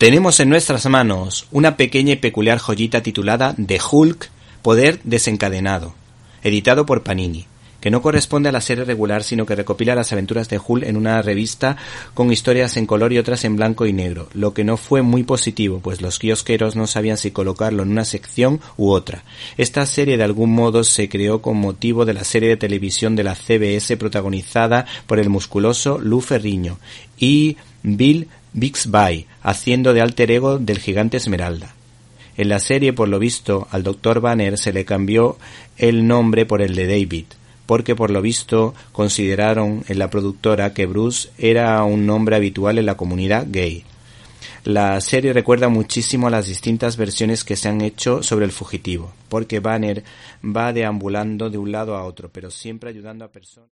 Tenemos en nuestras manos una pequeña y peculiar joyita titulada The Hulk, Poder Desencadenado, editado por Panini, que no corresponde a la serie regular, sino que recopila las aventuras de Hulk en una revista con historias en color y otras en blanco y negro, lo que no fue muy positivo, pues los kiosqueros no sabían si colocarlo en una sección u otra. Esta serie de algún modo se creó con motivo de la serie de televisión de la CBS protagonizada por el musculoso Lou Ferriño y Bill Bixby, haciendo de alter ego del gigante Esmeralda. En la serie, por lo visto, al Dr. Banner se le cambió el nombre por el de David, porque por lo visto consideraron en la productora que Bruce era un nombre habitual en la comunidad gay. La serie recuerda muchísimo a las distintas versiones que se han hecho sobre el fugitivo, porque Banner va deambulando de un lado a otro, pero siempre ayudando a personas.